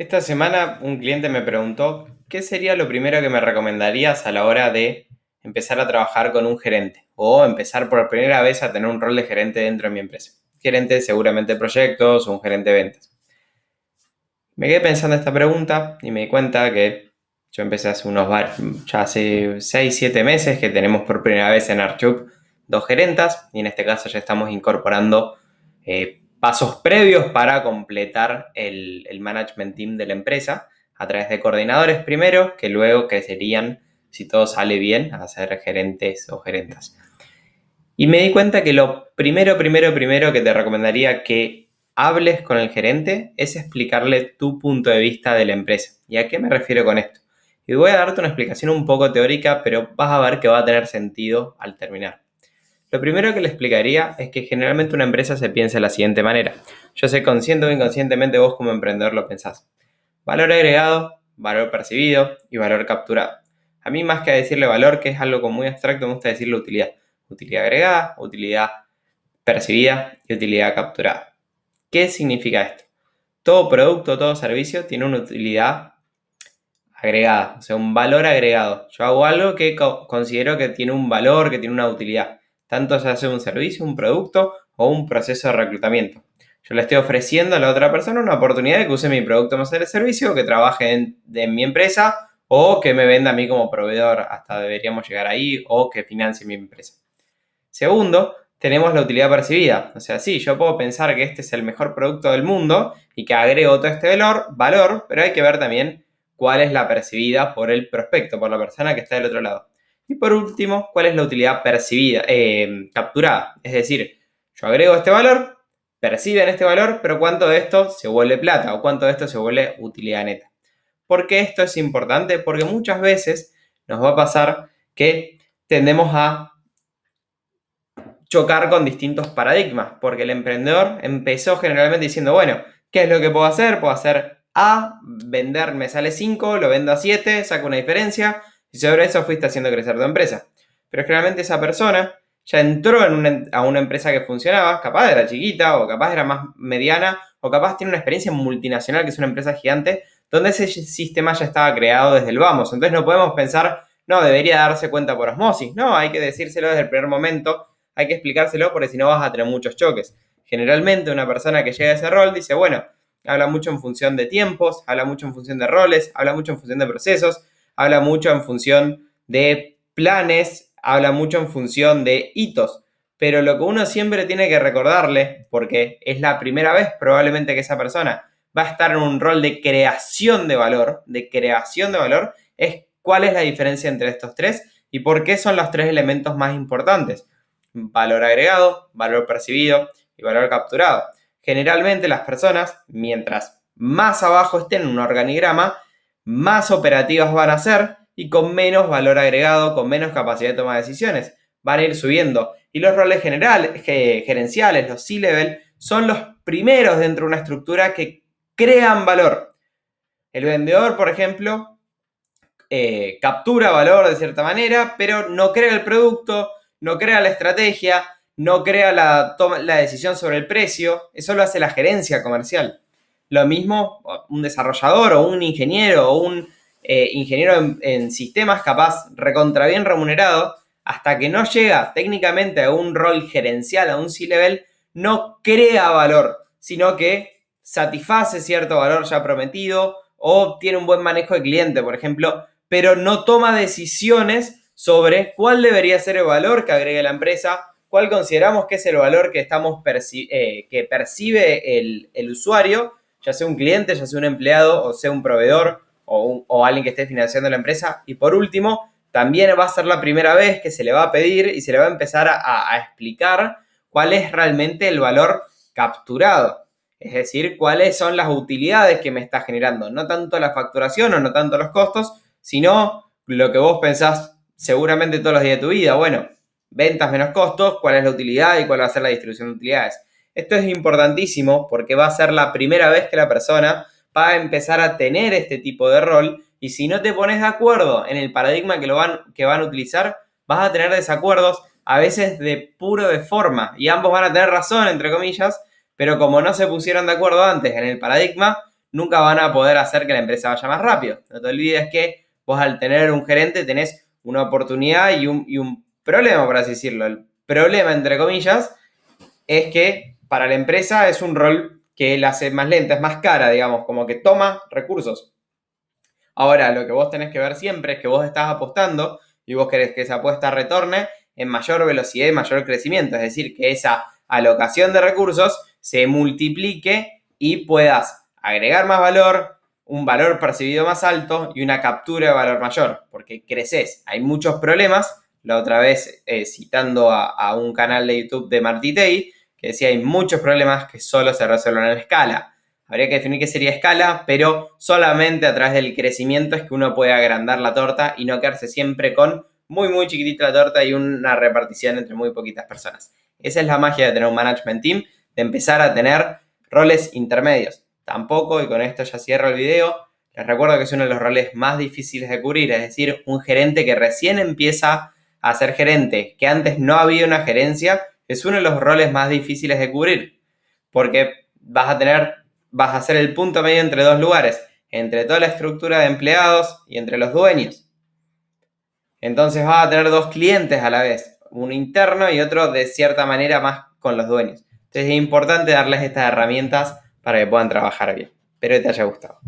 Esta semana un cliente me preguntó qué sería lo primero que me recomendarías a la hora de empezar a trabajar con un gerente o empezar por primera vez a tener un rol de gerente dentro de mi empresa. Gerente seguramente de proyectos o un gerente de ventas. Me quedé pensando esta pregunta y me di cuenta que yo empecé hace unos ya hace 6, 7 meses que tenemos por primera vez en Archup dos gerentas y en este caso ya estamos incorporando eh, pasos previos para completar el, management team de la empresa a través de coordinadores primero, que luego crecerían, si todo sale bien, a ser gerentes o gerentas. Y me di cuenta que lo primero, primero, primero que te recomendaría que hables con el gerente es explicarle tu punto de vista de la empresa. ¿Y a qué me refiero con esto? Y voy a darte una explicación un poco teórica, pero vas a ver que va a tener sentido al terminar. Lo primero que le explicaría es que generalmente una empresa se piensa de la siguiente manera. Yo sé consciente o inconscientemente vos como emprendedor lo pensás. Valor agregado, valor percibido y valor capturado. A mí más que decirle valor, que es algo muy abstracto, me gusta decirle utilidad. Utilidad agregada, utilidad percibida y utilidad capturada. ¿Qué significa esto? Todo producto, todo servicio tiene una utilidad agregada, o sea, un valor agregado. Yo hago algo que considero que tiene un valor, que tiene una utilidad tanto se hace un servicio, un producto o un proceso de reclutamiento. Yo le estoy ofreciendo a la otra persona una oportunidad de que use mi producto más el servicio, que trabaje en, en, mi empresa o que me venda a mí como proveedor, hasta deberíamos llegar ahí, o que financie mi empresa. Segundo, tenemos la utilidad percibida. O sea, sí, yo puedo pensar que este es el mejor producto del mundo y que agrego todo este valor, valor, pero hay que ver también cuál es la percibida por el prospecto, por la persona que está del otro lado. Y por último, ¿cuál es la utilidad percibida, eh, capturada? Es decir, yo agrego este valor, perciben este valor, pero cuánto de esto se vuelve plata o cuánto de esto se vuelve utilidad neta. ¿Por qué esto es importante? Porque muchas veces nos va a pasar que tendemos a chocar con distintos paradigmas, porque el emprendedor empezó generalmente diciendo, bueno, ¿qué es lo que puedo hacer? Puedo hacer A, vender me sale 5, lo vendo a 7, saco una diferencia, y sobre eso fuiste haciendo crecer tu empresa. Pero generalmente esa persona ya entró en a una empresa que funcionaba, capaz era chiquita o capaz era más mediana o capaz tiene una experiencia multinacional que es una empresa gigante donde ese sistema ya estaba creado desde el vamos. Entonces no podemos pensar, no, debería darse cuenta por osmosis. No, hay que decírselo desde el primer momento, hay que explicárselo porque si no vas a tener muchos choques. Generalmente una persona que llega a ese rol dice, bueno, habla mucho en función de tiempos, habla mucho en función de roles, habla mucho en función de procesos, habla mucho en función de planes, habla mucho en función de hitos. Pero lo que uno siempre tiene que recordarle, porque es la primera vez probablemente que esa persona va a estar en un rol de creación de valor, de creación de valor, es cuál es la diferencia entre estos tres y por qué son los tres elementos más importantes. Valor agregado, valor percibido y valor capturado. Generalmente las personas, mientras más abajo estén en un organigrama, más operativas van a ser y con menos valor agregado, con menos capacidad de toma de decisiones. Van a ir subiendo. Y los roles generales, gerenciales, los C-level, son los primeros dentro de una estructura que crean valor. El vendedor, por ejemplo, eh, captura valor de cierta manera, pero no crea el producto, no crea la estrategia, no crea la, la decisión sobre el precio. Eso lo hace la gerencia comercial. Lo mismo un desarrollador o un ingeniero o un eh, ingeniero en, sistemas capaz recontra bien remunerado, hasta que no llega técnicamente a un rol gerencial, a un C-level, no crea valor, sino que satisface cierto valor ya prometido o tiene un buen manejo de cliente, por ejemplo, pero no toma decisiones sobre cuál debería ser el valor que agregue la empresa, cuál consideramos que es el valor que, estamos eh, que percibe el, el usuario ya sea un cliente, ya sea un empleado, o sea un proveedor, o, alguien que esté financiando la empresa. Y por último, también va a ser la primera vez que se le va a pedir y se le va a empezar a, explicar cuál es realmente el valor capturado. Es decir, cuáles son las utilidades que me está generando. No tanto la facturación o no tanto los costos, sino lo que vos pensás seguramente todos los días de tu vida. Bueno, ventas menos costos, cuál es la utilidad y cuál va a ser la distribución de utilidades. Esto es importantísimo porque va a ser la primera vez que la persona va a empezar a tener este tipo de rol y si no te pones de acuerdo en el paradigma que, lo van, que van a utilizar, vas a tener desacuerdos a veces de puro de forma y ambos van a tener razón, entre comillas, pero como no se pusieron de acuerdo antes en el paradigma, nunca van a poder hacer que la empresa vaya más rápido. No te olvides que vos al tener un gerente tenés una oportunidad y un, y un problema, por así decirlo. El problema, entre comillas, es que para la empresa es un rol que la hace más lenta, es más cara, digamos, como que toma recursos. Ahora, lo que vos tenés que ver siempre es que vos estás apostando y vos querés que esa apuesta retorne en mayor velocidad y mayor crecimiento, es decir, que esa alocación de recursos se multiplique y puedas agregar más valor, un valor percibido más alto y una captura de valor mayor, porque creces. Hay muchos problemas, la otra vez eh, citando a, un canal de YouTube de Martitei, que decía hay muchos problemas que solo se resuelven en escala. Habría que definir qué sería escala, pero solamente a través del crecimiento es que uno puede agrandar la torta y no quedarse siempre con muy, muy chiquitita la torta y una repartición entre muy poquitas personas. Esa es la magia de tener un management team, de empezar a tener roles intermedios. Tampoco, y con esto ya cierro el video, les recuerdo que es uno de los roles más difíciles de cubrir, es decir, un gerente que recién empieza a ser gerente, que antes no había una gerencia, es uno de los roles más difíciles de cubrir, porque vas a tener, vas a ser el punto medio entre dos lugares, entre toda la estructura de empleados y entre los dueños. Entonces vas a tener dos clientes a la vez, uno interno y otro de cierta manera más con los dueños. Entonces es importante darles estas herramientas para que puedan trabajar bien. Espero que te haya gustado.